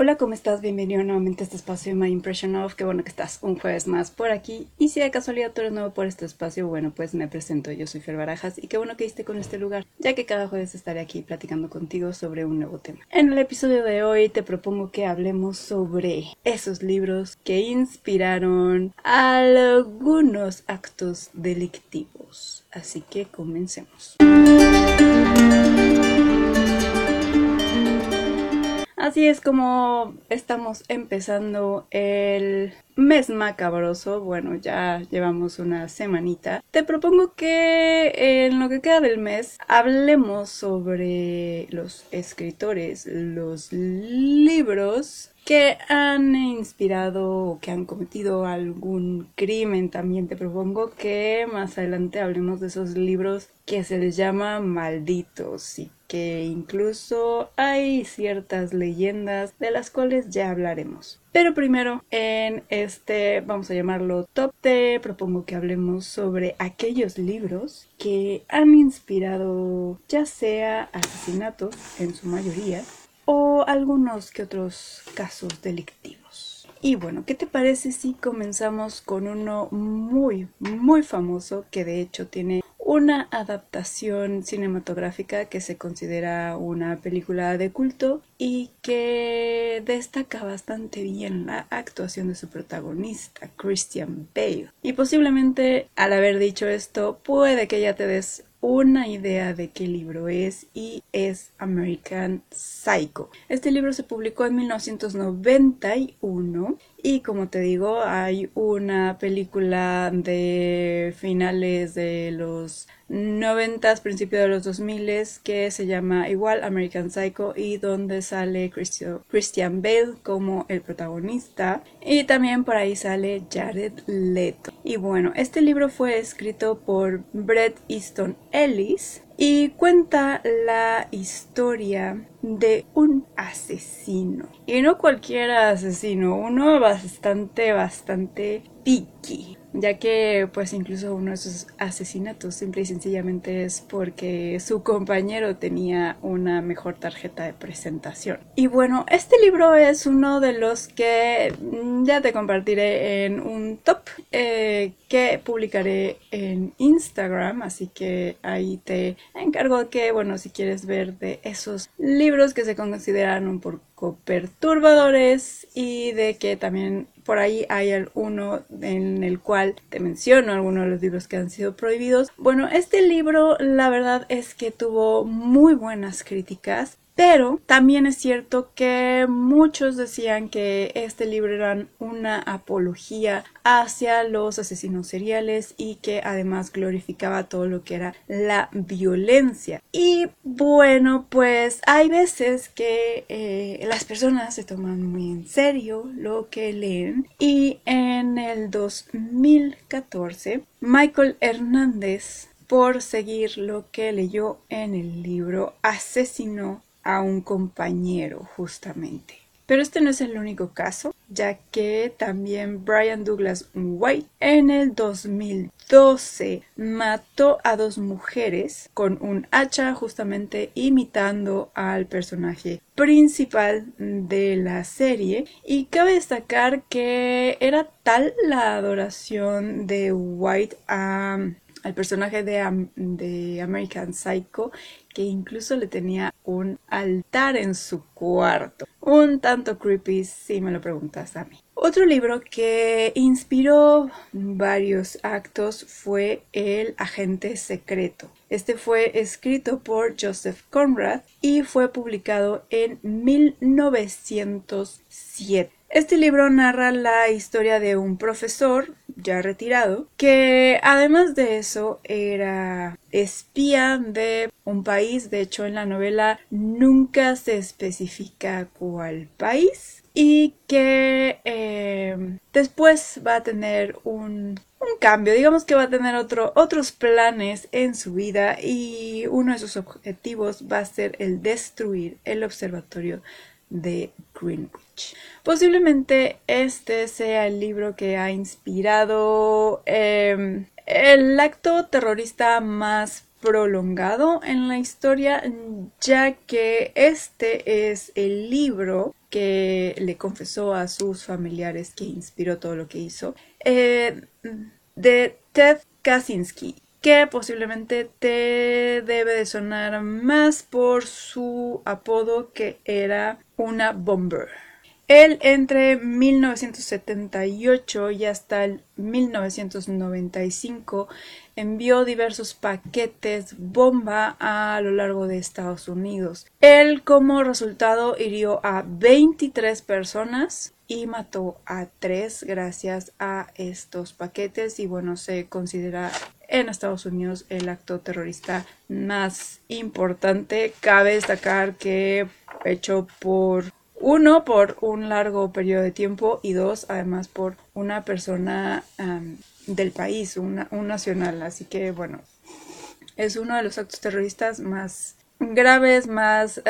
Hola, ¿cómo estás? Bienvenido nuevamente a este espacio My Impression of. Qué bueno que estás un jueves más por aquí. Y si de casualidad tú eres nuevo por este espacio, bueno, pues me presento. Yo soy Fer Barajas y qué bueno que diste con este lugar, ya que cada jueves estaré aquí platicando contigo sobre un nuevo tema. En el episodio de hoy te propongo que hablemos sobre esos libros que inspiraron algunos actos delictivos. Así que comencemos. Así es como estamos empezando el mes macabroso. Bueno, ya llevamos una semanita. Te propongo que en lo que queda del mes hablemos sobre los escritores, los libros que han inspirado o que han cometido algún crimen. También te propongo que más adelante hablemos de esos libros que se les llama malditos y que incluso hay ciertas leyendas de las cuales ya hablaremos. Pero primero, en este, vamos a llamarlo top, te propongo que hablemos sobre aquellos libros que han inspirado ya sea asesinatos en su mayoría o algunos que otros casos delictivos. Y bueno, ¿qué te parece si comenzamos con uno muy, muy famoso que de hecho tiene una adaptación cinematográfica que se considera una película de culto y que destaca bastante bien la actuación de su protagonista, Christian Bale. Y posiblemente al haber dicho esto, puede que ya te des una idea de qué libro es y es American Psycho. Este libro se publicó en 1991 y como te digo hay una película de finales de los 90, principios de los 2000 que se llama igual American Psycho y donde sale Christian Bale como el protagonista y también por ahí sale Jared Leto. Y bueno, este libro fue escrito por Bret Easton Ellis y cuenta la historia de un asesino. Y no cualquier asesino, uno bastante, bastante ya que pues incluso uno de sus asesinatos simple y sencillamente es porque su compañero tenía una mejor tarjeta de presentación. Y bueno, este libro es uno de los que mm, ya te compartiré en un top eh, que publicaré en Instagram, así que ahí te encargo que, bueno, si quieres ver de esos libros que se consideran un perturbadores y de que también por ahí hay uno en el cual te menciono algunos de los libros que han sido prohibidos. Bueno, este libro la verdad es que tuvo muy buenas críticas pero también es cierto que muchos decían que este libro era una apología hacia los asesinos seriales y que además glorificaba todo lo que era la violencia. Y bueno, pues hay veces que eh, las personas se toman muy en serio lo que leen y en el 2014 Michael Hernández por seguir lo que leyó en el libro asesinó a un compañero justamente. Pero este no es el único caso, ya que también Brian Douglas White en el 2012 mató a dos mujeres con un hacha justamente imitando al personaje principal de la serie y cabe destacar que era tal la adoración de White a al personaje de, de American Psycho que incluso le tenía un altar en su cuarto. Un tanto creepy si me lo preguntas a mí. Otro libro que inspiró varios actos fue El agente secreto. Este fue escrito por Joseph Conrad y fue publicado en 1907. Este libro narra la historia de un profesor ya retirado que además de eso era espía de un país, de hecho en la novela nunca se especifica cuál país y que eh, después va a tener un, un, cambio, digamos que va a tener otro, otros planes en su vida y uno de sus objetivos va a ser el destruir el observatorio de Greenwich. Posiblemente este sea el libro que ha inspirado em, el acto terrorista más prolongado en la historia, ya que este es el libro que le confesó a sus familiares que inspiró todo lo que hizo, eh, de Ted Kaczynski, que posiblemente te debe de sonar más por su apodo que era una bomber. Él entre 1978 y hasta el 1995 envió diversos paquetes bomba a lo largo de Estados Unidos. Él como resultado hirió a 23 personas y mató a 3 gracias a estos paquetes y bueno se considera en Estados Unidos el acto terrorista más importante. Cabe destacar que hecho por uno, por un largo periodo de tiempo y dos, además por una persona del país, un nacional. Así que bueno, es uno de los actos terroristas más graves, más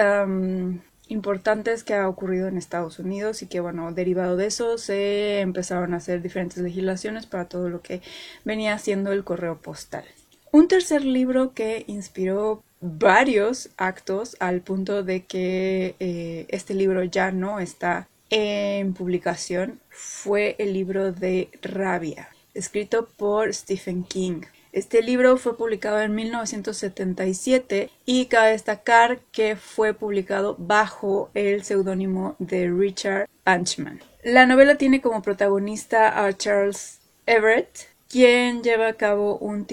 importantes que ha ocurrido en Estados Unidos y que bueno, derivado de eso se empezaron a hacer diferentes legislaciones para todo lo que venía siendo el correo postal. Un tercer libro que inspiró varios actos al punto de que eh, este libro ya no está en publicación fue el libro de Rabia, escrito por Stephen King. Este libro fue publicado en 1977 y cabe destacar que fue publicado bajo el seudónimo de Richard Bunchman. La novela tiene como protagonista a Charles Everett, quien lleva a cabo un,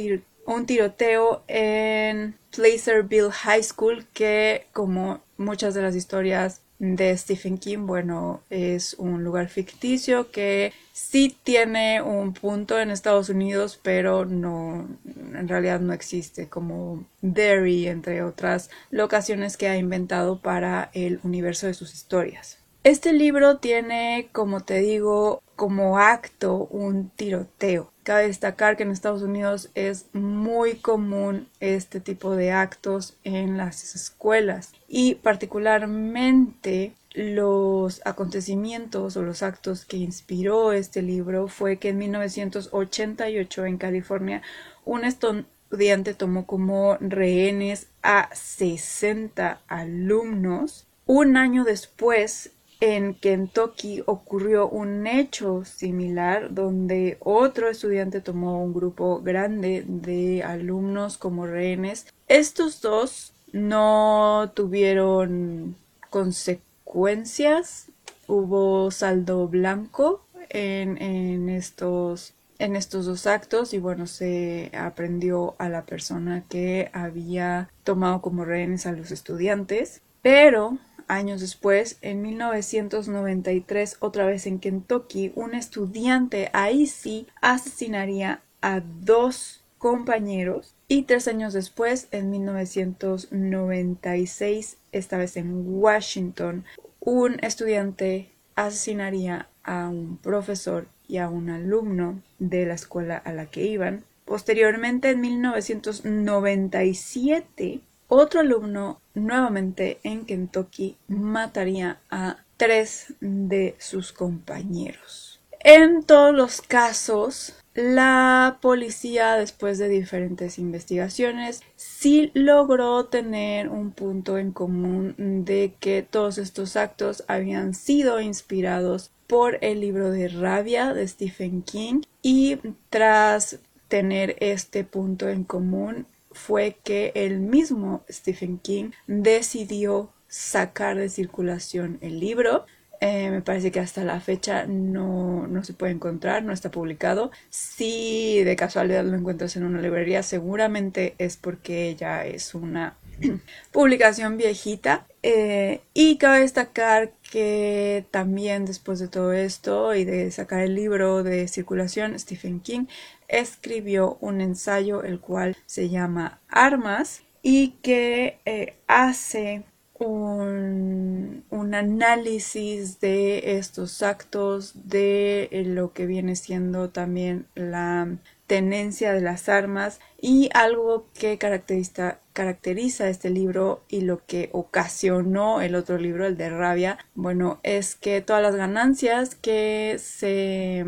un tiroteo en Placerville High School que como muchas de las historias de Stephen King, bueno, es un lugar ficticio que sí tiene un punto en Estados Unidos, pero no, en realidad no existe, como Derry, entre otras locaciones que ha inventado para el universo de sus historias. Este libro tiene, como te digo, como acto un tiroteo. Cabe destacar que en Estados Unidos es muy común este tipo de actos en las escuelas y particularmente los acontecimientos o los actos que inspiró este libro fue que en 1988 en California un estudiante tomó como rehenes a 60 alumnos. Un año después en Kentucky ocurrió un hecho similar donde otro estudiante tomó un grupo grande de alumnos como rehenes. Estos dos no tuvieron consecuencias, hubo saldo blanco en, en estos en estos dos actos y bueno se aprendió a la persona que había tomado como rehenes a los estudiantes pero años después, en 1993, otra vez en Kentucky, un estudiante ahí sí asesinaría a dos compañeros y tres años después, en 1996, esta vez en Washington, un estudiante asesinaría a un profesor y a un alumno de la escuela a la que iban. Posteriormente, en 1997, otro alumno nuevamente en Kentucky mataría a tres de sus compañeros. En todos los casos, la policía, después de diferentes investigaciones, sí logró tener un punto en común de que todos estos actos habían sido inspirados por el libro de Rabia de Stephen King y tras tener este punto en común fue que el mismo Stephen King decidió sacar de circulación el libro. Eh, me parece que hasta la fecha no, no, se puede encontrar, no está publicado. Si de casualidad lo encuentras en una librería, seguramente es porque ya es una publicación viejita. Eh, y cabe destacar que también después de todo esto y de sacar el libro de circulación, Stephen King escribió un ensayo el cual se llama Armas y que eh, hace un, análisis de estos actos, de eh, lo que viene siendo también la tenencia de las armas y algo que caracteriza, caracteriza este libro y lo que ocasionó el otro libro, el de Rabia, bueno, es que todas las ganancias que se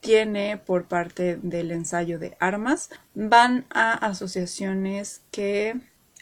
tiene por parte del ensayo de armas van a asociaciones que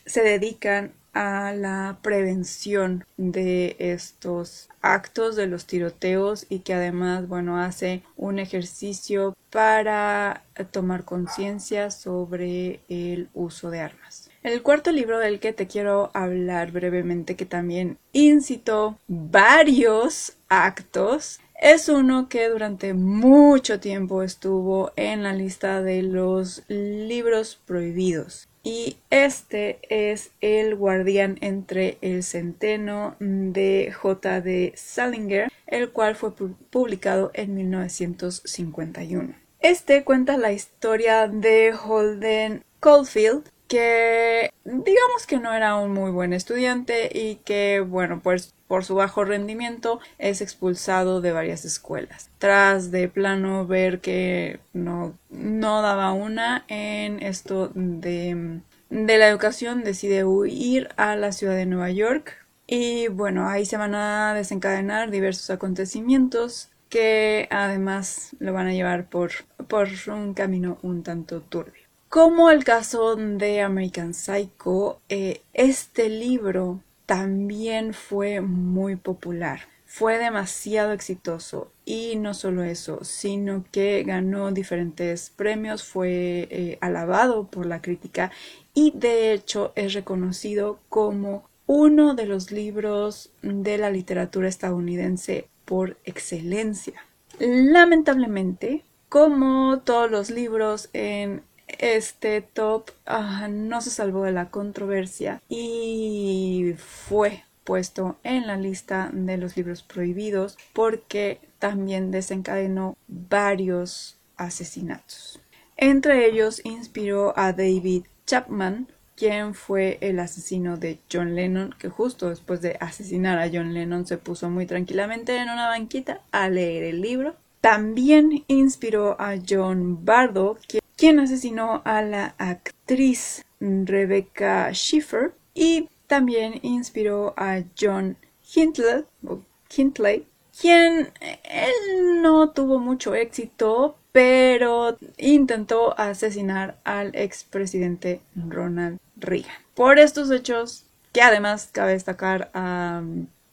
se dedican a la prevención de estos actos de los tiroteos y que además bueno hace un ejercicio para tomar conciencia sobre el uso de armas. El cuarto libro del que te quiero hablar brevemente que también incitó varios actos es uno que durante mucho tiempo estuvo en la lista de los libros prohibidos y este es El guardián entre el centeno de J.D. Salinger, el cual fue publicado en 1951. Este cuenta la historia de Holden Caulfield, que digamos que no era un muy buen estudiante y que, bueno, pues por su bajo rendimiento es expulsado de varias escuelas. Tras de plano ver que no, no daba una en esto de, de la educación, decide huir a la ciudad de Nueva York. Y bueno, ahí se van a desencadenar diversos acontecimientos que además lo van a llevar por, por un camino un tanto turbio. Como el caso de American Psycho, eh, este libro también fue muy popular. Fue demasiado exitoso y no solo eso, sino que ganó diferentes premios, fue eh, alabado por la crítica y de hecho es reconocido como uno de los libros de la literatura estadounidense por excelencia. Lamentablemente, como todos los libros en este top ah, no se salvó de la controversia y fue puesto en la lista de los libros prohibidos porque también desencadenó varios asesinatos. Entre ellos inspiró a David Chapman, quien fue el asesino de John Lennon, que justo después de asesinar a John Lennon se puso muy tranquilamente en una banquita a leer el libro. También inspiró a John Bardo, quien quien asesinó a la actriz Rebecca Schiffer y también inspiró a John Hinckley, quien él no tuvo mucho éxito, pero intentó asesinar al expresidente Ronald Reagan. Por estos hechos, que además cabe destacar a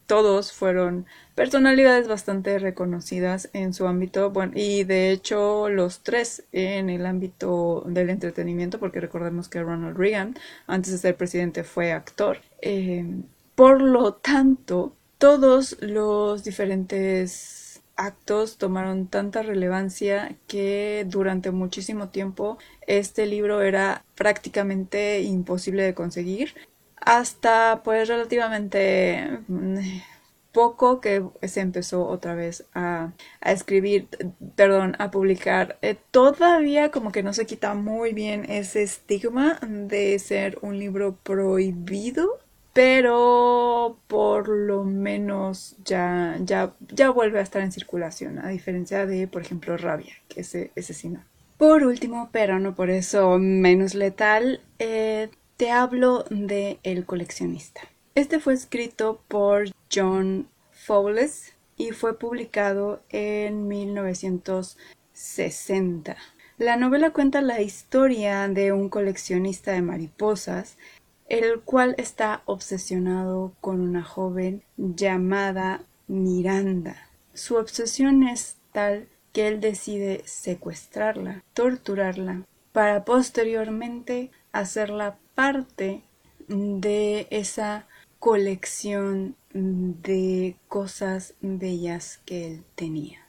todos fueron personalidades bastante reconocidas en su ámbito, bueno, y de hecho los tres en el ámbito del entretenimiento, porque recordemos que Ronald Reagan, antes de ser presidente, fue actor. Eh, por lo tanto, todos los diferentes actos tomaron tanta relevancia que durante muchísimo tiempo este libro era prácticamente imposible de conseguir hasta pues relativamente mm, poco que se empezó otra vez a, escribir, perdón, a publicar. Eh, todavía como que no se quita muy bien ese estigma de ser un libro prohibido, pero por lo menos ya, ya, ya vuelve a estar en circulación, a diferencia de, por ejemplo, Rabia, que ese, ese sí no. Por último, pero no por eso menos letal, eh, te hablo de El coleccionista. Este fue escrito por John Fowles y fue publicado en 1960. La novela cuenta la historia de un coleccionista de mariposas, el cual está obsesionado con una joven llamada Miranda. Su obsesión es tal que él decide secuestrarla, torturarla, para posteriormente hacerla parte de esa colección de cosas bellas que él tenía.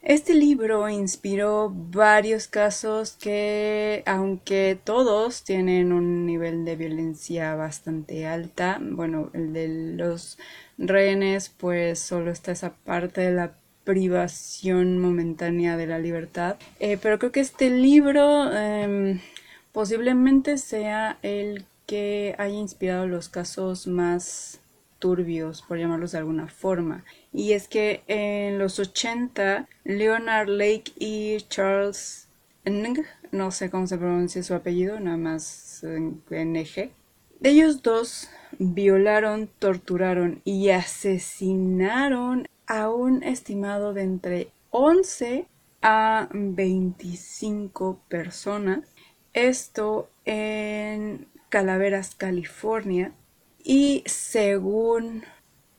Este libro inspiró varios casos que, aunque todos tienen un nivel de violencia bastante alta, bueno, el de los rehenes, pues solo está esa parte de la privación momentánea de la libertad. Eh, pero creo que este libro em, posiblemente sea el que haya inspirado los casos más turbios, por llamarlos de alguna forma. Y es que en los 80, Leonard Lake y Charles Ng, no sé cómo se pronuncia su apellido, nada más NG, ellos dos violaron, torturaron y asesinaron a un estimado de entre 11 a 25 personas. Esto en Calaveras, California. Y según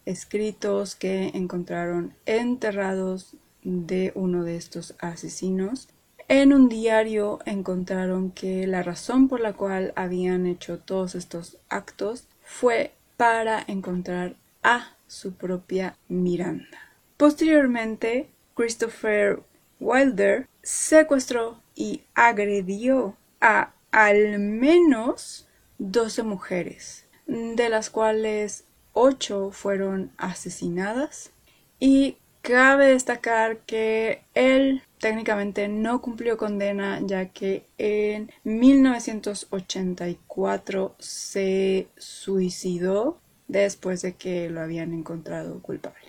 escritos que encontraron enterrados de uno de estos asesinos, en un diario encontraron que la razón por la cual habían hecho todos estos actos fue para encontrar a su propia Miranda. Posteriormente, Christopher Wilder secuestró y agredió a al menos 12 mujeres, de las cuales 8 fueron asesinadas y cabe destacar que él técnicamente no cumplió condena ya que en 1984 se suicidó después de que lo habían encontrado culpable.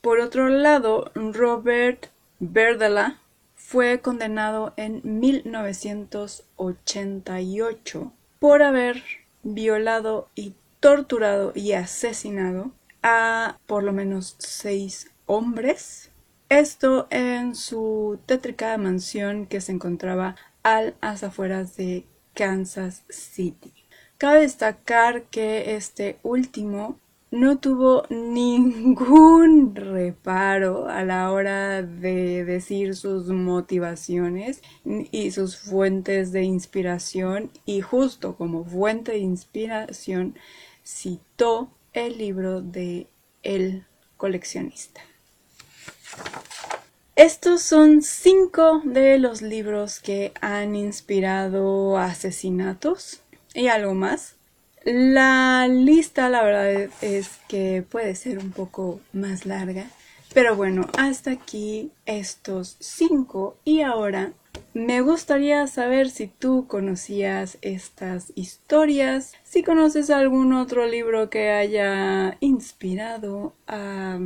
Por otro lado, Robert Berdela fue condenado en 1988 por haber violado y torturado y asesinado a por lo menos seis hombres. Esto en su tétrica mansión que se encontraba a las afueras de Kansas City. Cabe destacar que este último no tuvo ningún reparo a la hora de decir sus motivaciones y sus fuentes de inspiración y justo como fuente de inspiración citó el libro de El coleccionista. Estos son cinco de los libros que han inspirado asesinatos y algo más. La lista, la verdad, es que puede ser un poco más larga. Pero bueno, hasta aquí estos cinco. Y ahora me gustaría saber si tú conocías estas historias, si conoces algún otro libro que haya inspirado a,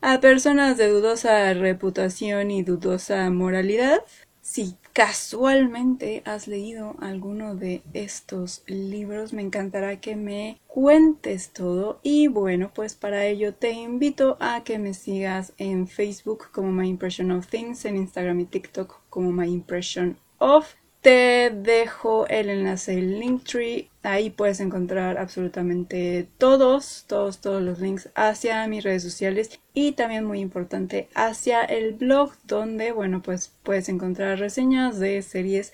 a personas de dudosa reputación y dudosa moralidad. Si casualmente has leído alguno de estos libros, me encantará que me cuentes todo. Y bueno, pues para ello te invito a que me sigas en Facebook como My Impression of Things, en Instagram y TikTok como My Impression of te dejo el enlace del Linktree. Ahí puedes encontrar absolutamente todos, todos, todos los links hacia mis redes sociales y también muy importante hacia el blog donde, bueno, pues puedes encontrar reseñas de series,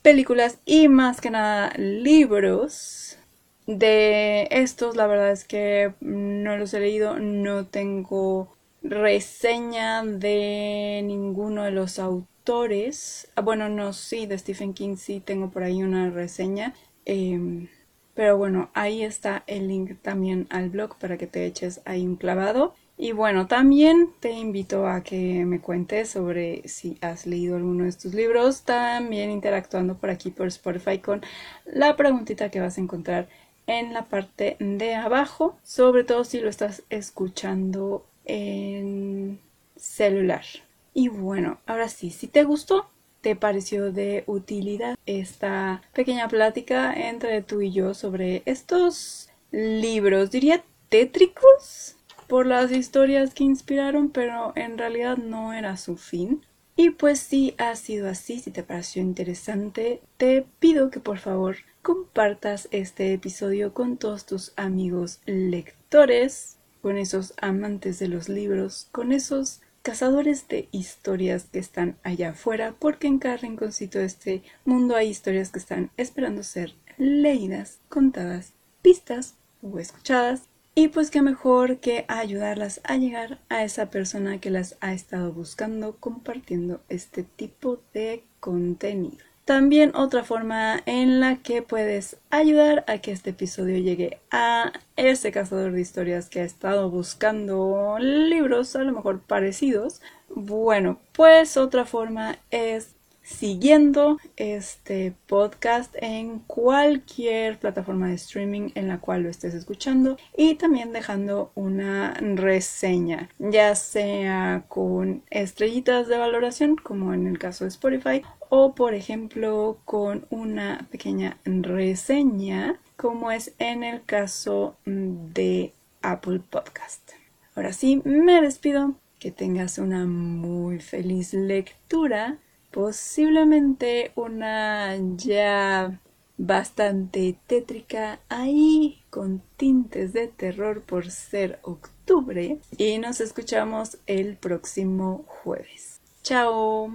películas y más que nada libros. De estos, la verdad es que no los he leído, no tengo reseña de ninguno de los autores Ah, bueno, no, sí, de Stephen King sí tengo por ahí una reseña. Em, pero bueno, ahí está el link también al blog para que te eches ahí un clavado. Y bueno, también te invito a que me cuentes sobre si has leído alguno de estos libros, también interactuando por aquí por Spotify con la preguntita que vas a encontrar en la parte de abajo, sobre todo si lo estás escuchando en celular. Y bueno, ahora sí, si te gustó, te pareció de utilidad esta pequeña plática entre tú y yo sobre estos libros, diría tétricos por las historias que inspiraron, pero en realidad no era su fin. Y pues si ha sido así, si te pareció interesante, te pido que por favor compartas este episodio con todos tus amigos lectores, con esos amantes de los libros, con esos cazadores de historias que están allá afuera, porque en cada rinconcito de este mundo hay historias que están esperando ser leídas, contadas, vistas o escuchadas. Y pues qué mejor que ayudarlas a llegar a esa persona que las ha estado buscando compartiendo este tipo de contenido. También otra forma en la que puedes ayudar a que este episodio llegue a ese cazador de historias que ha estado buscando libros a lo mejor parecidos. Bueno, pues otra forma es siguiendo este podcast en cualquier plataforma de streaming en la cual lo estés escuchando y también dejando una reseña, ya sea con estrellitas de valoración como en el caso de Spotify o por ejemplo con una pequeña reseña como es en el caso de Apple Podcast. Ahora sí, me despido que tengas una muy feliz lectura, posiblemente una ya bastante tétrica ahí con tintes de terror por ser octubre y nos escuchamos el próximo jueves. Chao.